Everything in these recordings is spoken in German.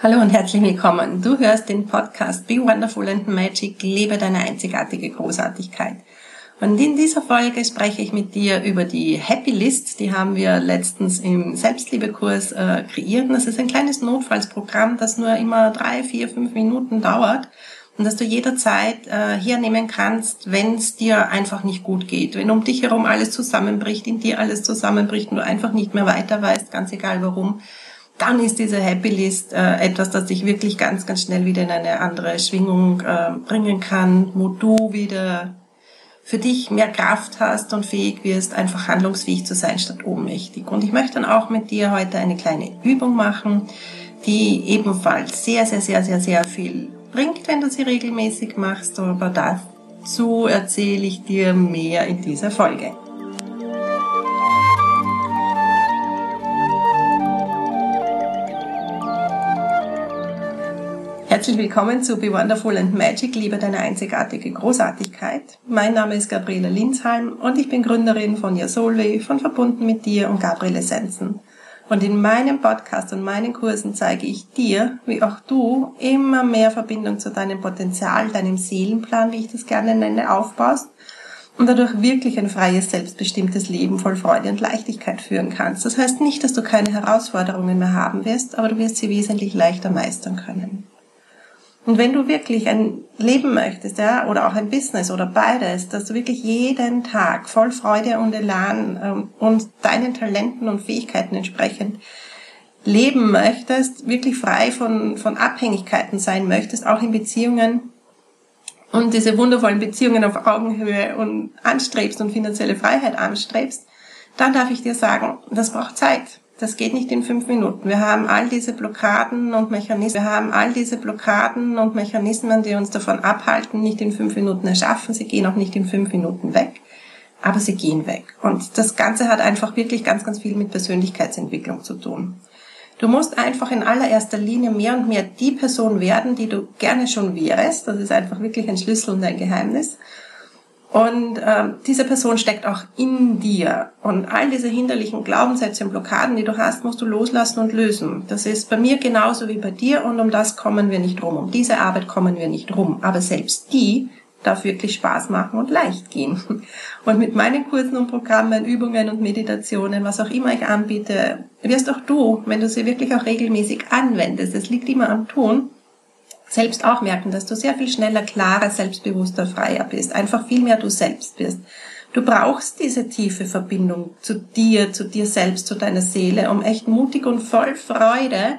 Hallo und herzlich willkommen. Du hörst den Podcast Be Wonderful and Magic, lebe deine einzigartige Großartigkeit. Und in dieser Folge spreche ich mit dir über die Happy List. Die haben wir letztens im Selbstliebekurs äh, kreiert. Das ist ein kleines Notfallsprogramm, das nur immer drei, vier, fünf Minuten dauert und dass du jederzeit äh, hernehmen kannst, wenn es dir einfach nicht gut geht, wenn um dich herum alles zusammenbricht, in dir alles zusammenbricht und du einfach nicht mehr weiter weißt, ganz egal warum dann ist diese Happy List äh, etwas, das dich wirklich ganz, ganz schnell wieder in eine andere Schwingung äh, bringen kann, wo du wieder für dich mehr Kraft hast und fähig wirst, einfach handlungsfähig zu sein statt ohnmächtig. Und ich möchte dann auch mit dir heute eine kleine Übung machen, die ebenfalls sehr, sehr, sehr, sehr, sehr viel bringt, wenn du sie regelmäßig machst. Aber dazu erzähle ich dir mehr in dieser Folge. Herzlich willkommen zu Be Wonderful and Magic, liebe deine einzigartige Großartigkeit. Mein Name ist Gabriele Linsheim und ich bin Gründerin von Yasolve, von Verbunden mit dir und Gabriele Essenzen. Und in meinem Podcast und meinen Kursen zeige ich dir, wie auch du immer mehr Verbindung zu deinem Potenzial, deinem Seelenplan, wie ich das gerne nenne, aufbaust und dadurch wirklich ein freies, selbstbestimmtes Leben voll Freude und Leichtigkeit führen kannst. Das heißt nicht, dass du keine Herausforderungen mehr haben wirst, aber du wirst sie wesentlich leichter meistern können. Und wenn du wirklich ein Leben möchtest, ja, oder auch ein Business oder beides, dass du wirklich jeden Tag voll Freude und Elan ähm, und deinen Talenten und Fähigkeiten entsprechend leben möchtest, wirklich frei von, von Abhängigkeiten sein möchtest, auch in Beziehungen und diese wundervollen Beziehungen auf Augenhöhe und anstrebst und finanzielle Freiheit anstrebst, dann darf ich dir sagen, das braucht Zeit. Das geht nicht in fünf Minuten. Wir haben all diese Blockaden und Mechanismen, wir haben all diese Blockaden und Mechanismen, die uns davon abhalten, nicht in fünf Minuten erschaffen. Sie gehen auch nicht in fünf Minuten weg, aber sie gehen weg. Und das Ganze hat einfach wirklich ganz, ganz viel mit Persönlichkeitsentwicklung zu tun. Du musst einfach in allererster Linie mehr und mehr die Person werden, die du gerne schon wärst. Das ist einfach wirklich ein Schlüssel und ein Geheimnis. Und ähm, diese Person steckt auch in dir. Und all diese hinderlichen Glaubenssätze und Blockaden, die du hast, musst du loslassen und lösen. Das ist bei mir genauso wie bei dir und um das kommen wir nicht rum. Um diese Arbeit kommen wir nicht rum. Aber selbst die darf wirklich Spaß machen und leicht gehen. Und mit meinen Kursen und Programmen, Übungen und Meditationen, was auch immer ich anbiete, wirst auch du, wenn du sie wirklich auch regelmäßig anwendest, es liegt immer am Tun, selbst auch merken, dass du sehr viel schneller, klarer, selbstbewusster, freier bist, einfach viel mehr du selbst bist. Du brauchst diese tiefe Verbindung zu dir, zu dir selbst, zu deiner Seele, um echt mutig und voll Freude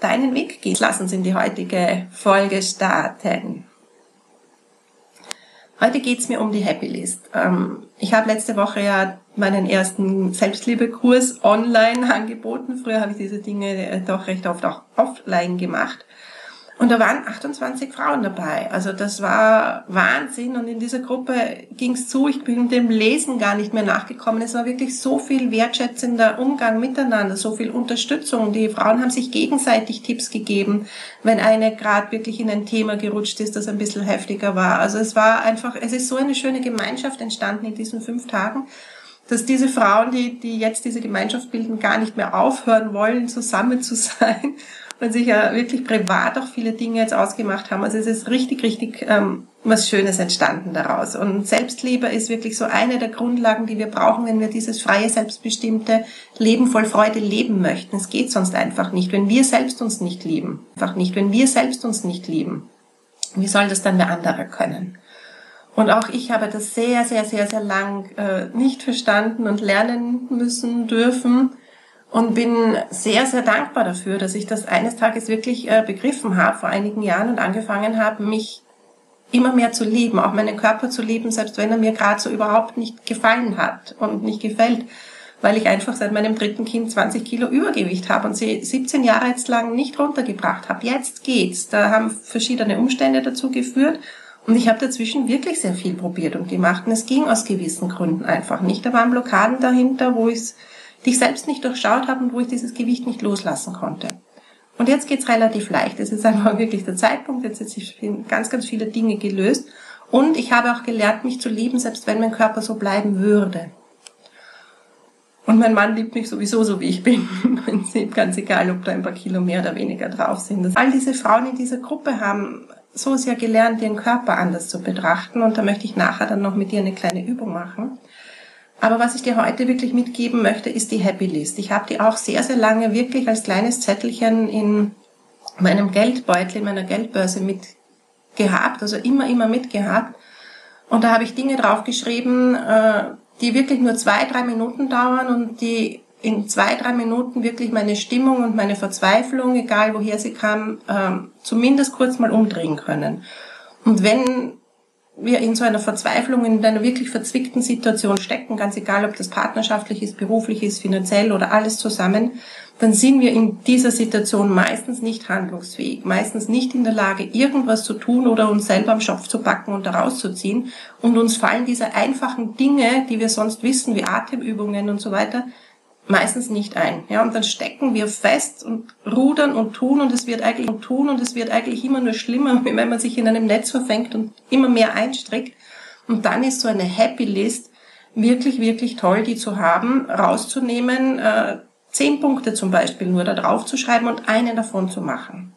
deinen Weg gehen. Lass uns in die heutige Folge starten. Heute geht's mir um die Happy List. Ähm, ich habe letzte Woche ja meinen ersten Selbstliebekurs online angeboten. Früher habe ich diese Dinge äh, doch recht oft auch offline gemacht. Und da waren 28 Frauen dabei. Also das war Wahnsinn. Und in dieser Gruppe ging's zu. Ich bin dem Lesen gar nicht mehr nachgekommen. Es war wirklich so viel wertschätzender Umgang miteinander, so viel Unterstützung. Die Frauen haben sich gegenseitig Tipps gegeben, wenn eine gerade wirklich in ein Thema gerutscht ist, das ein bisschen heftiger war. Also es war einfach, es ist so eine schöne Gemeinschaft entstanden in diesen fünf Tagen dass diese Frauen, die, die jetzt diese Gemeinschaft bilden, gar nicht mehr aufhören wollen, zusammen zu sein weil sich ja wirklich privat auch viele Dinge jetzt ausgemacht haben. Also es ist richtig, richtig ähm, was Schönes entstanden daraus. Und Selbstliebe ist wirklich so eine der Grundlagen, die wir brauchen, wenn wir dieses freie, selbstbestimmte Leben voll Freude leben möchten. Es geht sonst einfach nicht, wenn wir selbst uns nicht lieben. Einfach nicht, wenn wir selbst uns nicht lieben. Wie soll das dann der andere können? Und auch ich habe das sehr, sehr, sehr, sehr lang äh, nicht verstanden und lernen müssen dürfen und bin sehr, sehr dankbar dafür, dass ich das eines Tages wirklich äh, begriffen habe vor einigen Jahren und angefangen habe, mich immer mehr zu lieben, auch meinen Körper zu lieben, selbst wenn er mir gerade so überhaupt nicht gefallen hat und nicht gefällt, weil ich einfach seit meinem dritten Kind 20 Kilo Übergewicht habe und sie 17 Jahre jetzt lang nicht runtergebracht habe. Jetzt geht's. Da haben verschiedene Umstände dazu geführt und ich habe dazwischen wirklich sehr viel probiert und gemacht und es ging aus gewissen Gründen einfach nicht. Da waren Blockaden dahinter, wo ich die ich selbst nicht durchschaut habe und wo ich dieses Gewicht nicht loslassen konnte. Und jetzt geht's relativ leicht. Es ist einfach wirklich der Zeitpunkt. Jetzt sind ganz, ganz viele Dinge gelöst. Und ich habe auch gelernt, mich zu lieben, selbst wenn mein Körper so bleiben würde. Und mein Mann liebt mich sowieso so, wie ich bin. Prinzip, ganz egal, ob da ein paar Kilo mehr oder weniger drauf sind. All diese Frauen in dieser Gruppe haben so sehr gelernt, ihren Körper anders zu betrachten und da möchte ich nachher dann noch mit dir eine kleine Übung machen. Aber was ich dir heute wirklich mitgeben möchte, ist die Happy List. Ich habe die auch sehr, sehr lange wirklich als kleines Zettelchen in meinem Geldbeutel, in meiner Geldbörse mit gehabt, also immer, immer mitgehabt. Und da habe ich Dinge draufgeschrieben, äh, die wirklich nur zwei, drei Minuten dauern und die in zwei, drei Minuten wirklich meine Stimmung und meine Verzweiflung, egal woher sie kam, ähm, zumindest kurz mal umdrehen können. Und wenn wir in so einer Verzweiflung, in einer wirklich verzwickten Situation stecken, ganz egal, ob das partnerschaftlich ist, beruflich ist, finanziell oder alles zusammen, dann sind wir in dieser Situation meistens nicht handlungsfähig, meistens nicht in der Lage, irgendwas zu tun oder uns selber am Schopf zu packen und da rauszuziehen. Und uns fallen diese einfachen Dinge, die wir sonst wissen, wie Atemübungen und so weiter, meistens nicht ein. Ja, und dann stecken wir fest und rudern und tun und es wird eigentlich und tun und es wird eigentlich immer nur schlimmer, wenn man sich in einem Netz verfängt und immer mehr einstrickt. Und dann ist so eine Happy List wirklich, wirklich toll, die zu haben, rauszunehmen, äh, zehn Punkte zum Beispiel nur da drauf zu schreiben und einen davon zu machen.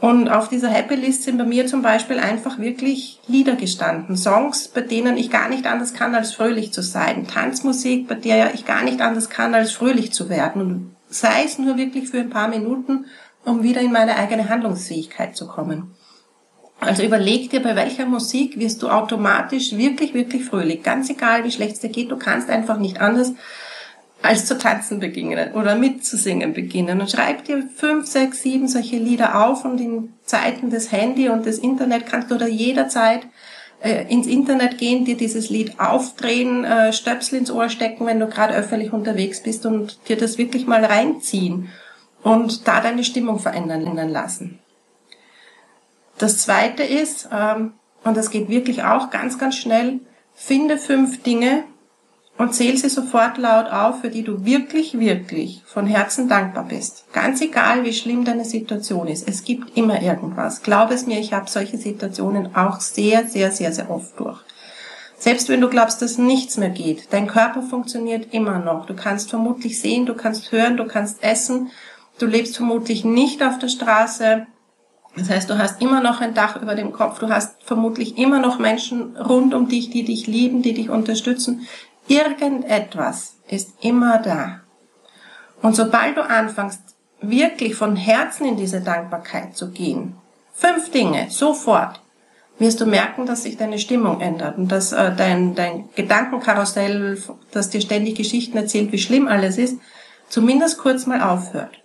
Und auf dieser Happy List sind bei mir zum Beispiel einfach wirklich Lieder gestanden. Songs, bei denen ich gar nicht anders kann, als fröhlich zu sein. Tanzmusik, bei der ich gar nicht anders kann, als fröhlich zu werden. Und sei es nur wirklich für ein paar Minuten, um wieder in meine eigene Handlungsfähigkeit zu kommen. Also überleg dir, bei welcher Musik wirst du automatisch wirklich, wirklich fröhlich. Ganz egal, wie schlecht es dir geht, du kannst einfach nicht anders, als zu tanzen beginnen oder mitzusingen beginnen und schreib dir fünf, sechs, sieben solche Lieder auf und in Zeiten des Handy und des Internet kannst du da jederzeit äh, ins Internet gehen, dir dieses Lied aufdrehen, äh, Stöpsel ins Ohr stecken, wenn du gerade öffentlich unterwegs bist und dir das wirklich mal reinziehen und da deine Stimmung verändern lassen. Das zweite ist, ähm, und das geht wirklich auch ganz, ganz schnell, finde fünf Dinge, und zähl sie sofort laut auf, für die du wirklich, wirklich von Herzen dankbar bist. Ganz egal, wie schlimm deine Situation ist. Es gibt immer irgendwas. Glaub es mir, ich habe solche Situationen auch sehr, sehr, sehr, sehr oft durch. Selbst wenn du glaubst, dass nichts mehr geht, dein Körper funktioniert immer noch. Du kannst vermutlich sehen, du kannst hören, du kannst essen. Du lebst vermutlich nicht auf der Straße. Das heißt, du hast immer noch ein Dach über dem Kopf, du hast vermutlich immer noch Menschen rund um dich, die dich lieben, die dich unterstützen. Irgendetwas ist immer da. Und sobald du anfängst, wirklich von Herzen in diese Dankbarkeit zu gehen, fünf Dinge, sofort, wirst du merken, dass sich deine Stimmung ändert und dass äh, dein, dein Gedankenkarussell, das dir ständig Geschichten erzählt, wie schlimm alles ist, zumindest kurz mal aufhört.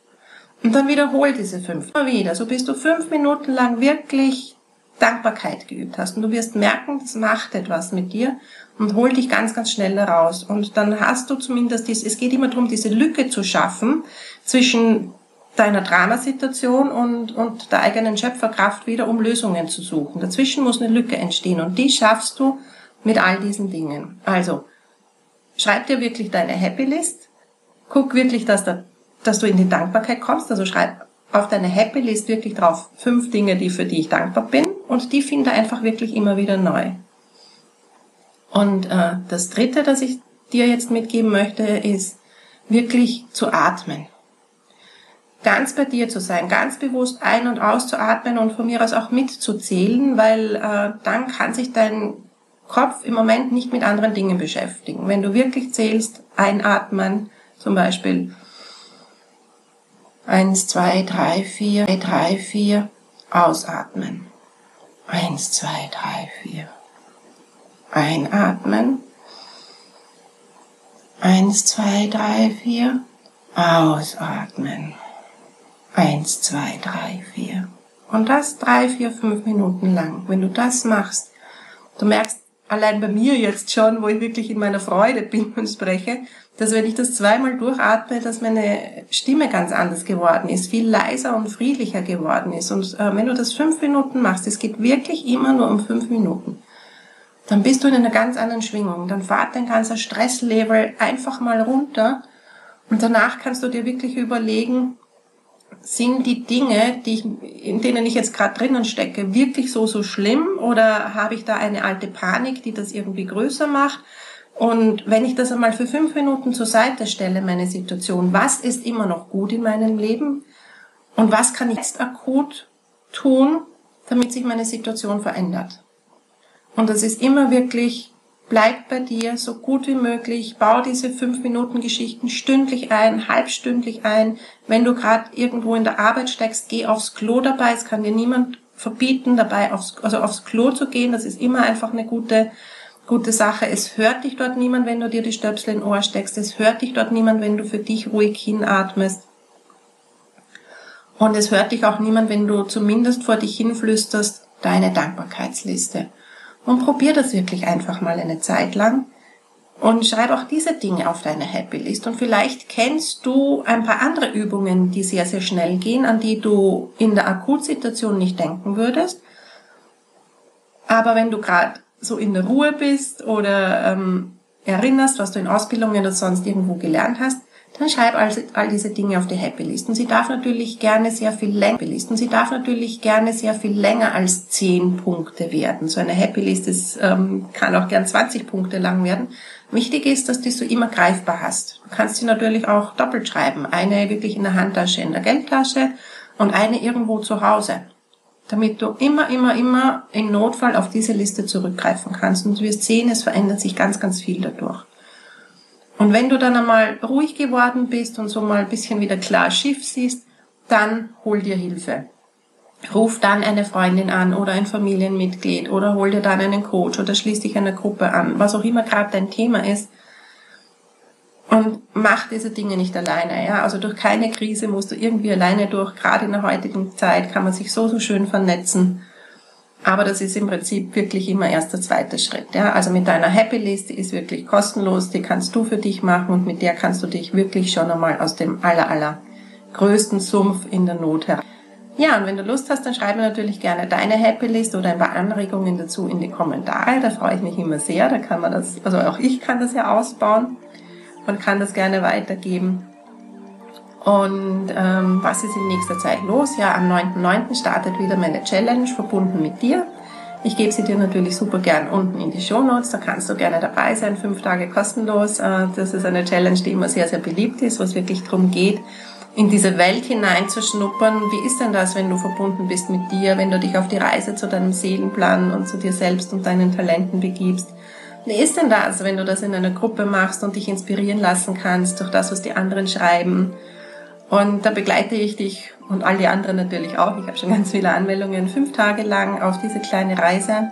Und dann wiederhol diese fünf immer wieder, so bis du fünf Minuten lang wirklich Dankbarkeit geübt hast. Und du wirst merken, das macht etwas mit dir und hol dich ganz, ganz schnell raus. Und dann hast du zumindest, dies, es geht immer darum, diese Lücke zu schaffen zwischen deiner Dramasituation und, und der eigenen Schöpferkraft wieder, um Lösungen zu suchen. Dazwischen muss eine Lücke entstehen und die schaffst du mit all diesen Dingen. Also, schreib dir wirklich deine Happy List, guck wirklich, dass, da, dass du in die Dankbarkeit kommst, also schreib auf deine Happy List wirklich drauf fünf Dinge, die für die ich dankbar bin und die finde einfach wirklich immer wieder neu. Und äh, das Dritte, das ich dir jetzt mitgeben möchte, ist wirklich zu atmen. Ganz bei dir zu sein, ganz bewusst ein- und auszuatmen und von mir aus auch mitzuzählen, weil äh, dann kann sich dein Kopf im Moment nicht mit anderen Dingen beschäftigen. Wenn du wirklich zählst, einatmen, zum Beispiel eins, zwei, drei, vier, drei, vier, ausatmen. Eins, zwei, drei, vier. Einatmen. Eins, zwei, drei, vier. Ausatmen. Eins, zwei, drei, vier. Und das drei, vier, fünf Minuten lang. Wenn du das machst, du merkst allein bei mir jetzt schon, wo ich wirklich in meiner Freude bin und spreche, dass wenn ich das zweimal durchatme, dass meine Stimme ganz anders geworden ist, viel leiser und friedlicher geworden ist. Und äh, wenn du das fünf Minuten machst, es geht wirklich immer nur um fünf Minuten dann bist du in einer ganz anderen Schwingung. Dann fahrt dein ganzer Stresslevel einfach mal runter und danach kannst du dir wirklich überlegen, sind die Dinge, die ich, in denen ich jetzt gerade drinnen stecke, wirklich so, so schlimm oder habe ich da eine alte Panik, die das irgendwie größer macht? Und wenn ich das einmal für fünf Minuten zur Seite stelle, meine Situation, was ist immer noch gut in meinem Leben und was kann ich jetzt akut tun, damit sich meine Situation verändert. Und das ist immer wirklich, bleib bei dir so gut wie möglich, bau diese fünf Minuten Geschichten stündlich ein, halbstündlich ein. Wenn du gerade irgendwo in der Arbeit steckst, geh aufs Klo dabei. Es kann dir niemand verbieten, dabei aufs, also aufs Klo zu gehen. Das ist immer einfach eine gute gute Sache. Es hört dich dort niemand, wenn du dir die Stöpsel in Ohr steckst. Es hört dich dort niemand, wenn du für dich ruhig hinatmest. Und es hört dich auch niemand, wenn du zumindest vor dich hinflüsterst, deine Dankbarkeitsliste. Und probier das wirklich einfach mal eine Zeit lang. Und schreib auch diese Dinge auf deine Happy List. Und vielleicht kennst du ein paar andere Übungen, die sehr, sehr schnell gehen, an die du in der Akutsituation nicht denken würdest. Aber wenn du gerade so in der Ruhe bist oder ähm, erinnerst, was du in Ausbildungen oder sonst irgendwo gelernt hast, dann schreib also all diese Dinge auf die Happy List. Und sie darf natürlich gerne sehr viel länger Und sie darf natürlich gerne sehr viel länger als 10 Punkte werden. So eine Happy List ist, ähm, kann auch gern 20 Punkte lang werden. Wichtig ist, dass du sie immer greifbar hast. Du kannst sie natürlich auch doppelt schreiben. Eine wirklich in der Handtasche, in der Geldtasche und eine irgendwo zu Hause damit du immer, immer, immer im Notfall auf diese Liste zurückgreifen kannst. Und du wirst sehen, es verändert sich ganz, ganz viel dadurch. Und wenn du dann einmal ruhig geworden bist und so mal ein bisschen wieder klar Schiff siehst, dann hol dir Hilfe. Ruf dann eine Freundin an oder ein Familienmitglied oder hol dir dann einen Coach oder schließ dich einer Gruppe an, was auch immer gerade dein Thema ist und mach diese Dinge nicht alleine. Ja? Also durch keine Krise musst du irgendwie alleine durch. Gerade in der heutigen Zeit kann man sich so, so schön vernetzen. Aber das ist im Prinzip wirklich immer erst der zweite Schritt. Ja? Also mit deiner Happy List, die ist wirklich kostenlos, die kannst du für dich machen und mit der kannst du dich wirklich schon einmal aus dem aller, aller größten Sumpf in der Not heraus. Ja, und wenn du Lust hast, dann schreib mir natürlich gerne deine Happy List oder ein paar Anregungen dazu in die Kommentare. Da freue ich mich immer sehr. Da kann man das, also auch ich kann das ja ausbauen und kann das gerne weitergeben. Und ähm, was ist in nächster Zeit los? Ja, am 9.9. startet wieder meine Challenge verbunden mit dir. Ich gebe sie dir natürlich super gern unten in die Show Notes. Da kannst du gerne dabei sein, fünf Tage kostenlos. Äh, das ist eine Challenge, die immer sehr, sehr beliebt ist, wo es wirklich darum geht, in diese Welt hineinzuschnuppern. Wie ist denn das, wenn du verbunden bist mit dir, wenn du dich auf die Reise zu deinem Seelenplan und zu dir selbst und deinen Talenten begibst? Wie ist denn das, wenn du das in einer Gruppe machst und dich inspirieren lassen kannst durch das, was die anderen schreiben? Und da begleite ich dich und all die anderen natürlich auch. Ich habe schon ganz viele Anmeldungen, fünf Tage lang auf diese kleine Reise.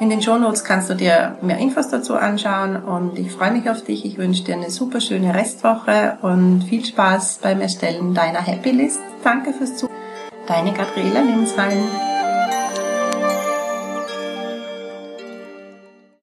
In den Shownotes kannst du dir mehr Infos dazu anschauen und ich freue mich auf dich. Ich wünsche dir eine super schöne Restwoche und viel Spaß beim Erstellen deiner Happy List. Danke fürs Zuhören. Deine Gabriela Linsheim.